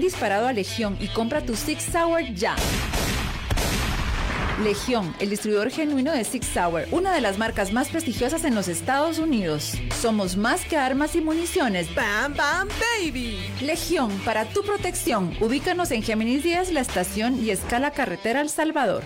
disparado a Legión y compra tu Six Sauer ya. Legión, el distribuidor genuino de Six Sauer, una de las marcas más prestigiosas en los Estados Unidos. Somos más que armas y municiones. ¡Bam, bam, baby! Legión, para tu protección. Ubícanos en Géminis Díaz, la estación y escala carretera El Salvador.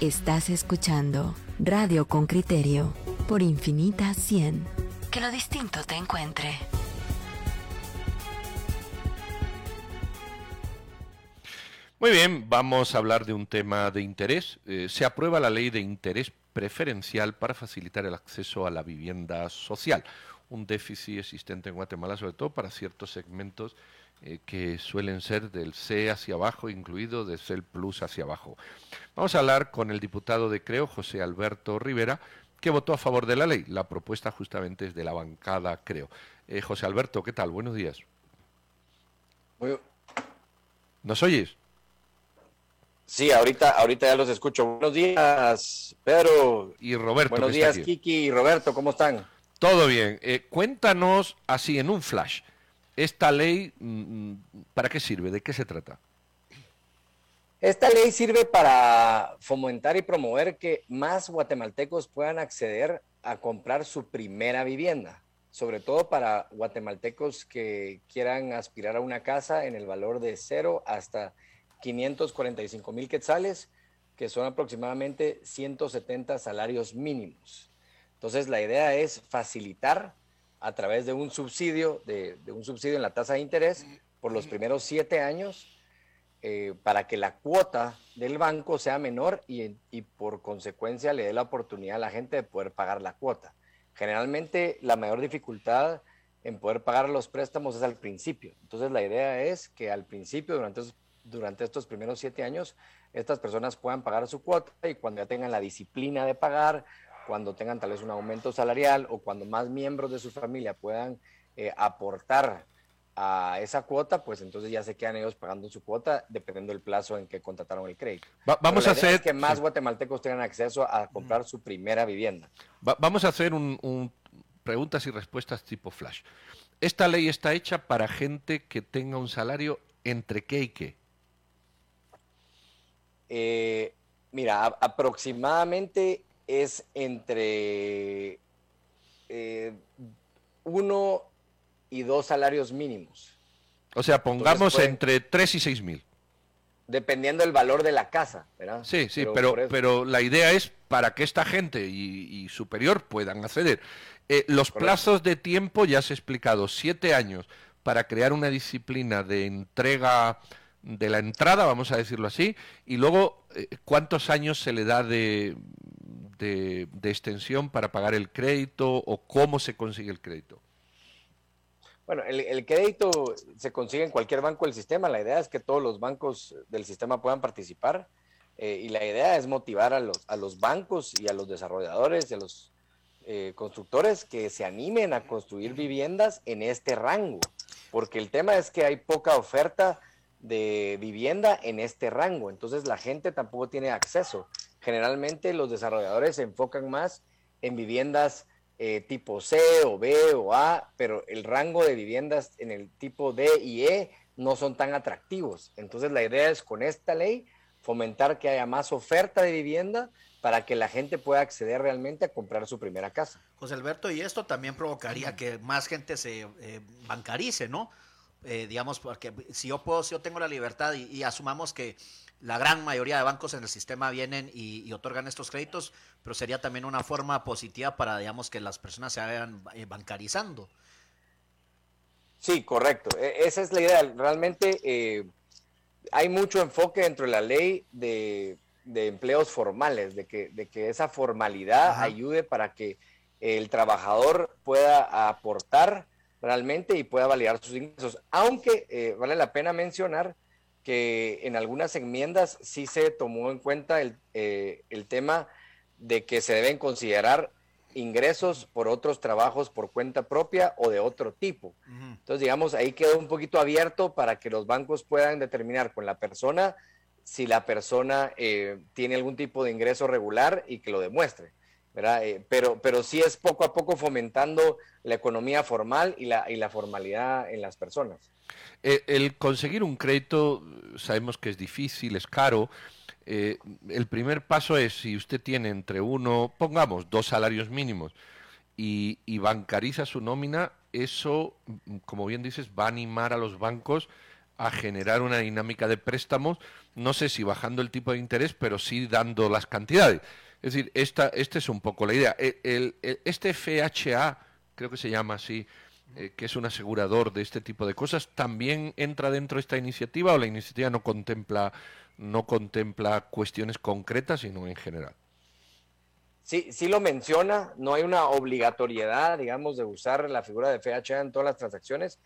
Estás escuchando Radio con Criterio por Infinita 100. Que lo distinto te encuentre. Muy bien, vamos a hablar de un tema de interés. Eh, se aprueba la ley de interés preferencial para facilitar el acceso a la vivienda social, un déficit existente en Guatemala, sobre todo para ciertos segmentos eh, que suelen ser del C hacia abajo, incluido de C Plus hacia abajo. Vamos a hablar con el diputado de Creo, José Alberto Rivera, que votó a favor de la ley. La propuesta justamente es de la bancada Creo. Eh, José Alberto, ¿qué tal? Buenos días. ¿Nos oyes? Sí, ahorita, ahorita ya los escucho. Buenos días, Pedro. Y Roberto. Buenos días, Kiki y Roberto, ¿cómo están? Todo bien. Eh, cuéntanos así en un flash. ¿Esta ley mm, para qué sirve? ¿De qué se trata? Esta ley sirve para fomentar y promover que más guatemaltecos puedan acceder a comprar su primera vivienda, sobre todo para guatemaltecos que quieran aspirar a una casa en el valor de cero hasta 545 mil quetzales, que son aproximadamente 170 salarios mínimos. Entonces, la idea es facilitar a través de un subsidio, de, un subsidio en la tasa de interés por los primeros siete años, eh, para que la cuota del banco sea menor y, por consecuencia le dé la oportunidad a la gente de poder pagar la cuota. Generalmente la mayor dificultad en poder pagar los préstamos es al principio. Entonces la idea es que al principio, durante durante estos primeros siete años estas personas puedan pagar su cuota y cuando ya tengan la disciplina de pagar, cuando tengan tal vez un aumento salarial o cuando más miembros de su familia puedan eh, aportar a esa cuota, pues entonces ya se quedan ellos pagando su cuota dependiendo del plazo en que contrataron el crédito. vamos a hacer que más guatemaltecos tengan acceso a comprar su primera vivienda. vamos a hacer un, preguntas y respuestas tipo flash. Esta ley está hecha para gente que tenga un salario entre qué y qué. Eh, mira, aproximadamente es entre eh, uno y dos salarios mínimos. O sea, pongamos entre tres y seis mil. Dependiendo del valor de la casa, ¿verdad? Sí, sí, pero, pero, la idea es para que esta gente y, superior puedan acceder. Eh, los plazos de tiempo, ya se ha explicado, siete años para crear una disciplina de entrega de la entrada, vamos a decirlo así, y luego eh, cuántos años se le da de, de, extensión para pagar el crédito o cómo se consigue el crédito. Bueno, el, crédito se consigue en cualquier banco del sistema. La idea es que todos los bancos del sistema puedan participar eh, y la idea es motivar a los, bancos y a los desarrolladores y a los eh, constructores que se animen a construir viviendas en este rango, porque el tema es que hay poca oferta de vivienda en este rango. Entonces la gente tampoco tiene acceso. Generalmente los desarrolladores se enfocan más en viviendas eh, tipo C o B o A, pero el rango de viviendas en el tipo D y E no son tan atractivos. Entonces la idea es con esta ley fomentar que haya más oferta de vivienda para que la gente pueda acceder realmente a comprar su primera casa. José Alberto, y esto también provocaría que más gente se eh, bancarice, ¿no? Eh, digamos, porque si yo puedo, si yo tengo la libertad y, asumamos que la gran mayoría de bancos en el sistema vienen y, otorgan estos créditos, pero sería también una forma positiva para, digamos, que las personas se vayan eh, bancarizando. Sí, correcto. E, esa es la idea. Realmente eh, hay mucho enfoque dentro de la ley de, empleos formales, de que, de que esa formalidad ayude para que el trabajador pueda aportar realmente y pueda validar sus ingresos. Aunque eh, vale la pena mencionar que en algunas enmiendas sí se tomó en cuenta el, eh, el tema de que se deben considerar ingresos por otros trabajos por cuenta propia o de otro tipo. Entonces, digamos, ahí quedó un poquito abierto para que los bancos puedan determinar con la persona si la persona eh, tiene algún tipo de ingreso regular y que lo demuestre. ¿Verdad? Eh, pero, pero sí es poco a poco fomentando la economía formal y la, y la formalidad en las personas. Eh, el conseguir un crédito sabemos que es difícil, es caro. Eh, el primer paso es si usted tiene entre uno, pongamos, dos salarios mínimos y, y bancariza su nómina, eso, como bien dices, va a animar a los bancos a generar una dinámica de préstamos, no sé si bajando el tipo de interés, pero sí dando las cantidades. Es decir, esta, esta es un poco la idea. El, este FHA, creo que se llama así, eh, que es un asegurador de este tipo de cosas, ¿también entra dentro de esta iniciativa o la iniciativa no contempla, no contempla cuestiones concretas, sino en general? Sí, sí lo menciona, no hay una obligatoriedad, digamos, de usar la figura de FHA en todas las transacciones,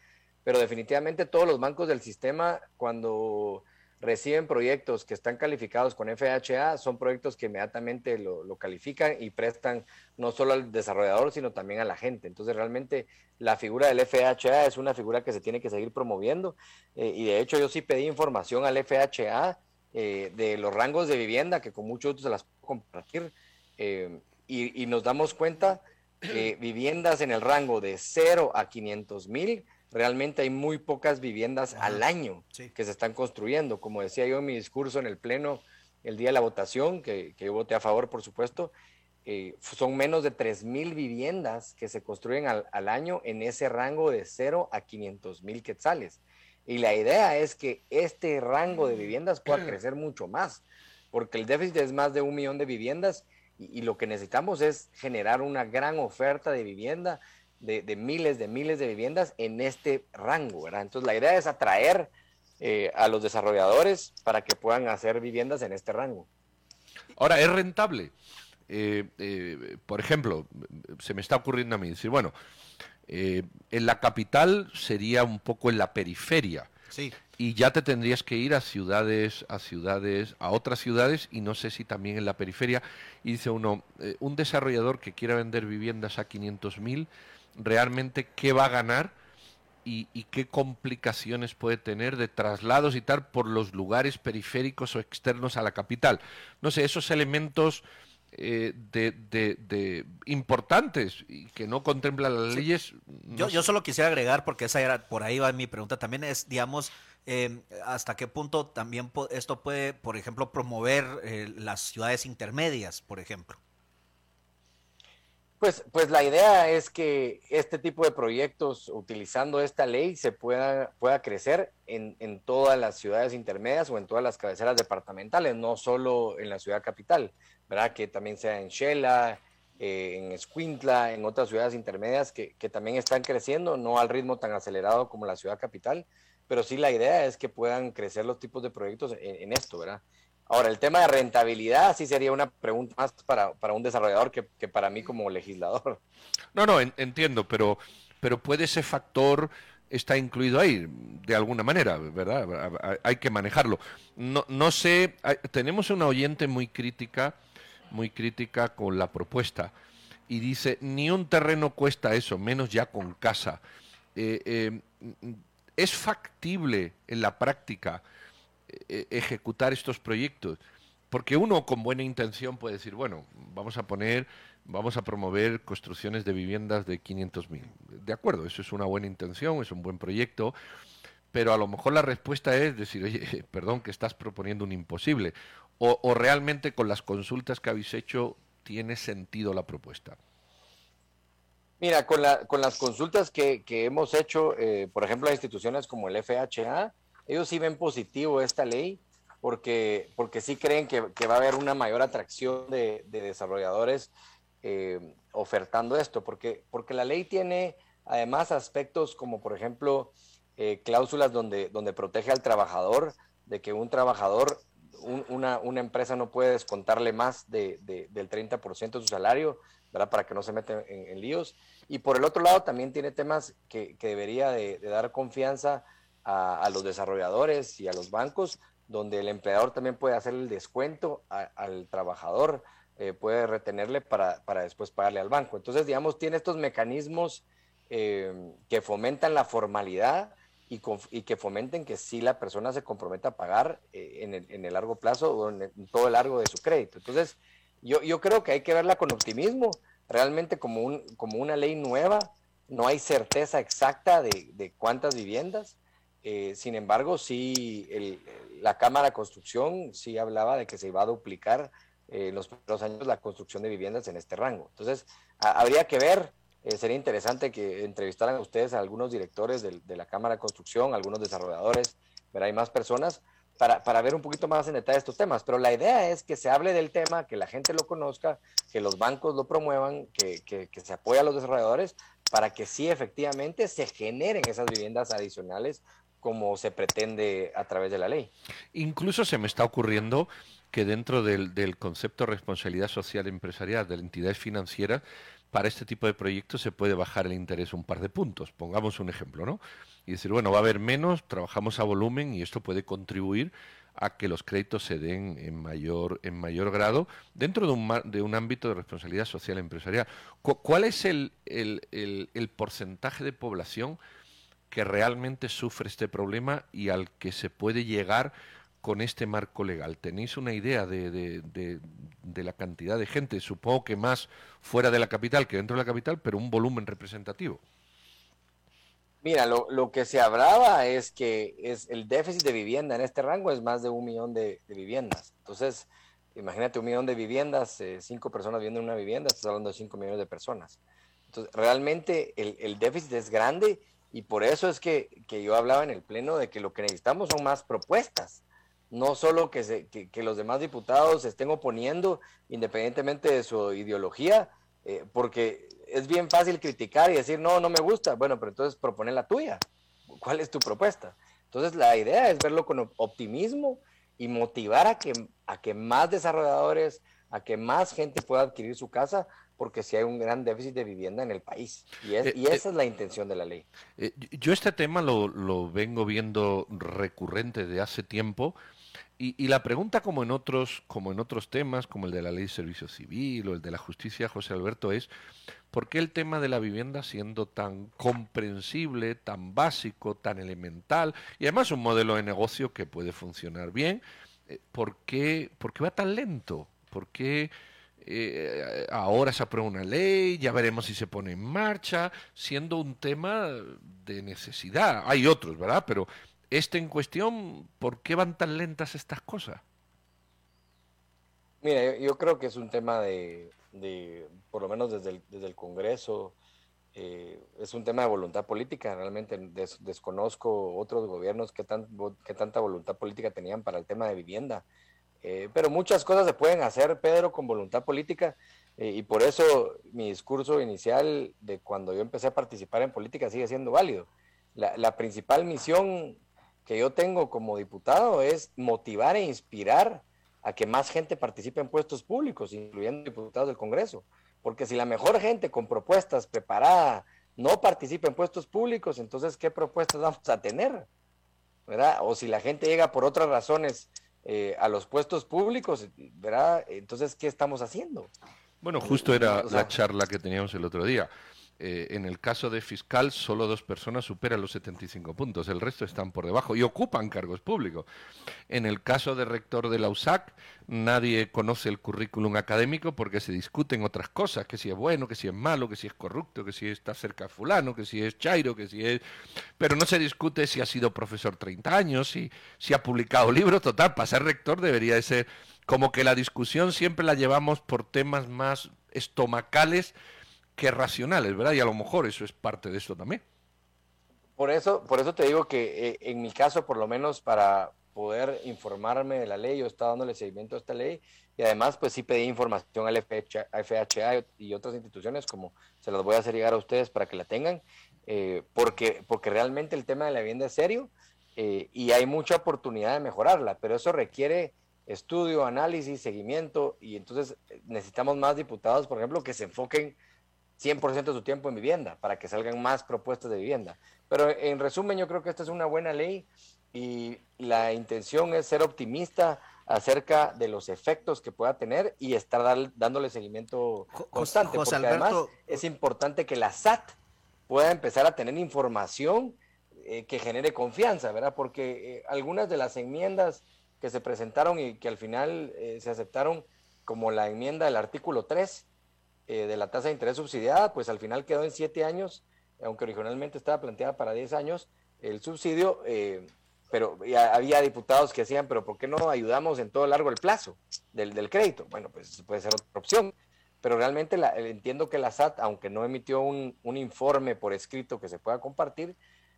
pero definitivamente todos los bancos del sistema, cuando reciben proyectos que están calificados con FHA, son proyectos que inmediatamente lo, califican y prestan no solo al desarrollador, sino también a la gente. Entonces, realmente la figura del FHA es una figura que se tiene que seguir promoviendo. Eh, y de hecho, yo sí pedí información al FHA eh, de los rangos de vivienda, que con mucho gusto se las puedo compartir. Eh, y, y, nos damos cuenta que viviendas en el rango de 0 a 500 mil realmente hay muy pocas viviendas al año que se están construyendo. Como decía yo en mi discurso en el Pleno el día de la votación, que, que yo voté a favor, por supuesto, eh, son menos de 3.000 viviendas que se construyen al, al, año en ese rango de 0 a 500 mil quetzales. Y la idea es que este rango de viviendas pueda mm. crecer mucho más, porque el déficit es más de un millón de viviendas y, y lo que necesitamos es generar una gran oferta de vivienda de, miles de miles de viviendas en este rango, ¿verdad? Entonces la idea es atraer eh, a los desarrolladores para que puedan hacer viviendas en este rango. Ahora, ¿es rentable? Eh, eh, por ejemplo, se me está ocurriendo a mí decir, bueno, en la capital sería un poco en la periferia. Sí. Y ya te tendrías que ir a ciudades, a ciudades, a otras ciudades y no sé si también en la periferia. Y dice uno, un desarrollador que quiera vender viviendas a 500 mil, realmente qué va a ganar y, qué complicaciones puede tener de traslados y tal por los lugares periféricos o externos a la capital. No sé, esos elementos eh, de, importantes y que no contemplan las leyes. yo, yo, solo quisiera agregar, porque esa era, por ahí va mi pregunta también, es, digamos, eh, hasta qué punto también esto puede, por ejemplo, promover eh, las ciudades intermedias, por ejemplo. Pues, pues la idea es que este tipo de proyectos, utilizando esta ley, se pueda, pueda crecer en, en, todas las ciudades intermedias o en todas las cabeceras departamentales, no solo en la ciudad capital, ¿verdad? Que también sea en Shela, eh, en Escuintla, en otras ciudades intermedias que, que, también están creciendo, no al ritmo tan acelerado como la ciudad capital, pero sí la idea es que puedan crecer los tipos de proyectos en, en esto, ¿verdad? Ahora, el tema de rentabilidad sí sería una pregunta más para, para un desarrollador que, que, para mí como legislador. No, no, entiendo, pero, pero puede ese factor está incluido ahí, de alguna manera, ¿verdad? Hay que manejarlo. No, no sé, tenemos una oyente muy crítica, muy crítica con la propuesta, y dice, ni un terreno cuesta eso, menos ya con casa. Eh, eh, ¿Es factible en la práctica? E-, ejecutar estos proyectos. Porque uno con buena intención puede decir, bueno, vamos a poner, vamos a promover construcciones de viviendas de 500.000. De acuerdo, eso es una buena intención, es un buen proyecto, pero a lo mejor la respuesta es decir, oye, perdón, que estás proponiendo un imposible. O, realmente con las consultas que habéis hecho tiene sentido la propuesta. Mira, con, la, con las consultas que, que hemos hecho, eh, por ejemplo, a instituciones como el FHA, ellos sí ven positivo esta ley porque, porque sí creen que, va a haber una mayor atracción de, desarrolladores eh, ofertando esto, porque, porque la ley tiene además aspectos como, por ejemplo, eh, cláusulas donde, donde protege al trabajador, de que un trabajador, una, empresa no puede descontarle más de, del 30% de su salario, ¿verdad? Para que no se meta en, líos. Y por el otro lado también tiene temas que, debería de, de dar confianza a, los desarrolladores y a los bancos, donde el empleador también puede hacer el descuento al trabajador, eh, puede retenerle para, para, después pagarle al banco. Entonces, digamos, tiene estos mecanismos eh, que fomentan la formalidad y, y, que fomenten que sí la persona se comprometa a pagar eh, en, el, en, el, largo plazo o en, todo el largo de su crédito. Entonces, yo, yo creo que hay que verla con optimismo, realmente como, un, como una ley nueva, no hay certeza exacta de, de cuántas viviendas, eh, sin embargo, sí, la Cámara de Construcción sí hablaba de que se iba a duplicar eh, en los primeros años la construcción de viviendas en este rango. Entonces, habría que ver, eh, sería interesante que entrevistaran a ustedes a algunos directores de, de la Cámara de Construcción, algunos desarrolladores, ver hay más personas, para, para, ver un poquito más en detalle estos temas. Pero la idea es que se hable del tema, que la gente lo conozca, que los bancos lo promuevan, que, que, que se apoye a los desarrolladores para que sí efectivamente se generen esas viviendas adicionales como se pretende a través de la ley. Incluso se me está ocurriendo que dentro del, concepto de responsabilidad social empresarial de la entidad financiera, para este tipo de proyectos se puede bajar el interés un par de puntos. Pongamos un ejemplo, ¿no? Y decir, bueno, va a haber menos, trabajamos a volumen y esto puede contribuir a que los créditos se den en mayor, en mayor grado dentro de un, de un ámbito de responsabilidad social empresarial. ¿Cuál es el, el porcentaje de población que realmente sufre este problema y al que se puede llegar con este marco legal? ¿Tenéis una idea de, de, de, de, la cantidad de gente? Supongo que más fuera de la capital que dentro de la capital, pero un volumen representativo. Mira, lo, lo que se hablaba es que es el déficit de vivienda en este rango es más de un millón de, viviendas. Entonces, imagínate un millón de viviendas, eh, cinco personas viviendo en una vivienda, estás hablando de cinco millones de personas. Entonces, realmente el, el déficit es grande y por eso es que, que, yo hablaba en el Pleno de que lo que necesitamos son más propuestas, no solo que, que, los demás diputados se estén oponiendo independientemente de su ideología, eh, porque es bien fácil criticar y decir, no, no me gusta, bueno, pero entonces propone la tuya, ¿cuál es tu propuesta? Entonces la idea es verlo con optimismo y motivar a que, a que más desarrolladores, a que más gente pueda adquirir su casa, porque si hay un gran déficit de vivienda en el país. Y, es, eh, y esa eh, es la intención de la ley. Eh, yo este tema lo, lo, vengo viendo recurrente de hace tiempo. Y, y, la pregunta, como en, otros, como en otros temas, como el de la ley de servicio civil o el de la justicia, José Alberto, es ¿por qué el tema de la vivienda siendo tan comprensible, tan básico, tan elemental, y además un modelo de negocio que puede funcionar bien, ¿por qué, por qué va tan lento? ¿Por qué eh, ahora se aprueba una ley, ya veremos si se pone en marcha, siendo un tema de necesidad? Hay otros, ¿verdad? Pero este en cuestión, ¿por qué van tan lentas estas cosas? Mira, yo, creo que es un tema de, por lo menos desde el, Congreso, eh, es un tema de voluntad política. Realmente des, desconozco otros gobiernos que tanta voluntad política tenían para el tema de vivienda. Eh, pero muchas cosas se pueden hacer, Pedro, con voluntad política. Eh, y por eso mi discurso inicial de cuando yo empecé a participar en política sigue siendo válido. La, principal misión que yo tengo como diputado es motivar e inspirar a que más gente participe en puestos públicos, incluyendo diputados del Congreso. Porque si la mejor gente con propuestas preparada no participa en puestos públicos, entonces ¿qué propuestas vamos a tener? ¿verdad? O si la gente llega por otras razones eh, a los puestos públicos, ¿verdad? Entonces, ¿qué estamos haciendo? Bueno, justo era o sea, la charla que teníamos el otro día. Eh, en el caso de fiscal, solo dos personas superan los 75 puntos, el resto están por debajo y ocupan cargos públicos. En el caso de rector de la USAC, nadie conoce el currículum académico porque se discuten otras cosas, que si es bueno, que si es malo, que si es corrupto, que si está cerca de fulano, que si es chairo, que si es... Pero no se discute si ha sido profesor 30 años, si, si ha publicado libros, total, para ser rector debería de ser como que la discusión siempre la llevamos por temas más estomacales que racionales, ¿verdad? Y a lo mejor eso es parte de esto también. Por eso, por eso te digo que eh, en mi caso, por lo menos para poder informarme de la ley, yo estaba dándole seguimiento a esta ley y además pues sí pedí información al FHA, FHA y otras instituciones como se las voy a hacer llegar a ustedes para que la tengan, eh, porque, porque realmente el tema de la vivienda es serio eh, y hay mucha oportunidad de mejorarla, pero eso requiere estudio, análisis, seguimiento y entonces necesitamos más diputados, por ejemplo, que se enfoquen 100% de su tiempo en vivienda para que salgan más propuestas de vivienda. Pero en resumen, yo creo que esta es una buena ley y la intención es ser optimista acerca de los efectos que pueda tener y estar dar, dándole seguimiento constante. José porque Alberto... además es importante que la SAT pueda empezar a tener información eh, que genere confianza, ¿verdad? Porque eh, algunas de las enmiendas que se presentaron y que al final eh, se aceptaron como la enmienda del artículo 3 eh, de la tasa de interés subsidiada, pues al final quedó en siete años, aunque originalmente estaba planteada para 10 años el subsidio, eh, pero había diputados que decían, pero ¿por qué no ayudamos en todo largo el plazo del, del crédito? Bueno, pues puede ser otra opción pero realmente entiendo que la SAT, aunque no emitió un, un informe por escrito que se pueda compartir,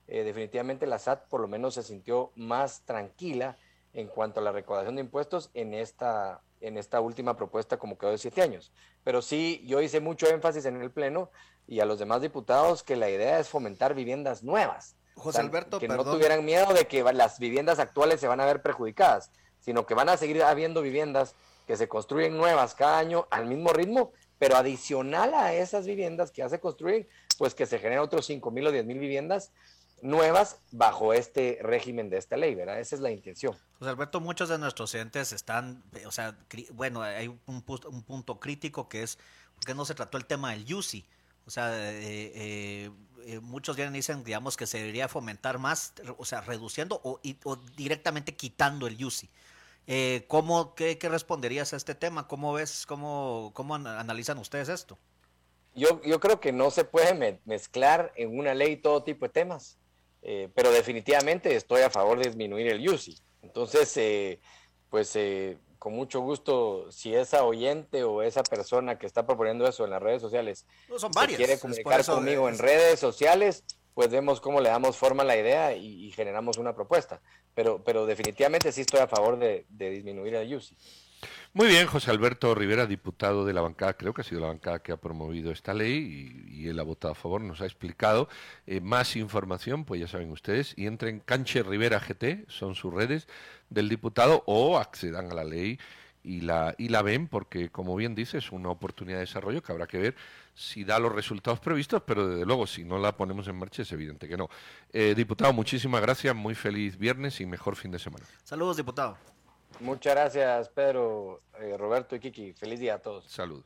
eh, definitivamente la SAT por lo menos se sintió más tranquila en cuanto a la recaudación de impuestos en esta, en esta última propuesta como quedó de siete años. Pero sí, yo hice mucho énfasis en el Pleno y a los demás diputados que la idea es fomentar viviendas nuevas. José Alberto, que no tuvieran miedo de que las viviendas actuales se van a ver perjudicadas, sino que van a seguir habiendo viviendas que se construyen nuevas cada año al mismo ritmo, pero adicional a esas viviendas que ya se construyen, pues que se generen otros 5 mil o 10 mil viviendas nuevas bajo este régimen de esta ley, ¿verdad? Esa es la intención. José Alberto, muchos de nuestros entes están, o sea, bueno, hay un, un, punto crítico que es, porque no se trató el tema del UCI? O sea, eh, eh, eh, muchos vienen y dicen, digamos, que se debería fomentar más, o sea, reduciendo o, o directamente quitando el UCI. Eh, ¿cómo, qué, responderías a este tema? ¿Cómo ves, cómo, cómo analizan ustedes esto? Yo, yo creo que no se puede mezclar en una ley todo tipo de temas, eh, pero definitivamente estoy a favor de disminuir el UCI. Entonces, eh, pues eh, con mucho gusto, si esa oyente o esa persona que está proponiendo eso en las redes sociales son quiere comunicar conmigo en redes sociales, pues vemos cómo le damos forma a la idea y, generamos una propuesta. Pero, pero definitivamente sí estoy a favor de, disminuir el UCI. Muy bien, José Alberto Rivera, diputado de la bancada, creo que ha sido la bancada que ha promovido esta ley y, él ha votado a favor, nos ha explicado. Eh, más información, pues ya saben ustedes, y entren Canche Rivera GT, son sus redes del diputado, o accedan a la ley y la, y la ven, porque como bien dice, es una oportunidad de desarrollo que habrá que ver si da los resultados previstos, pero desde luego si no la ponemos en marcha es evidente que no. Eh, diputado, muchísimas gracias, muy feliz viernes y mejor fin de semana. Saludos, diputado. Muchas gracias, Pedro, eh, Roberto y Kiki. Feliz día a todos. Salud.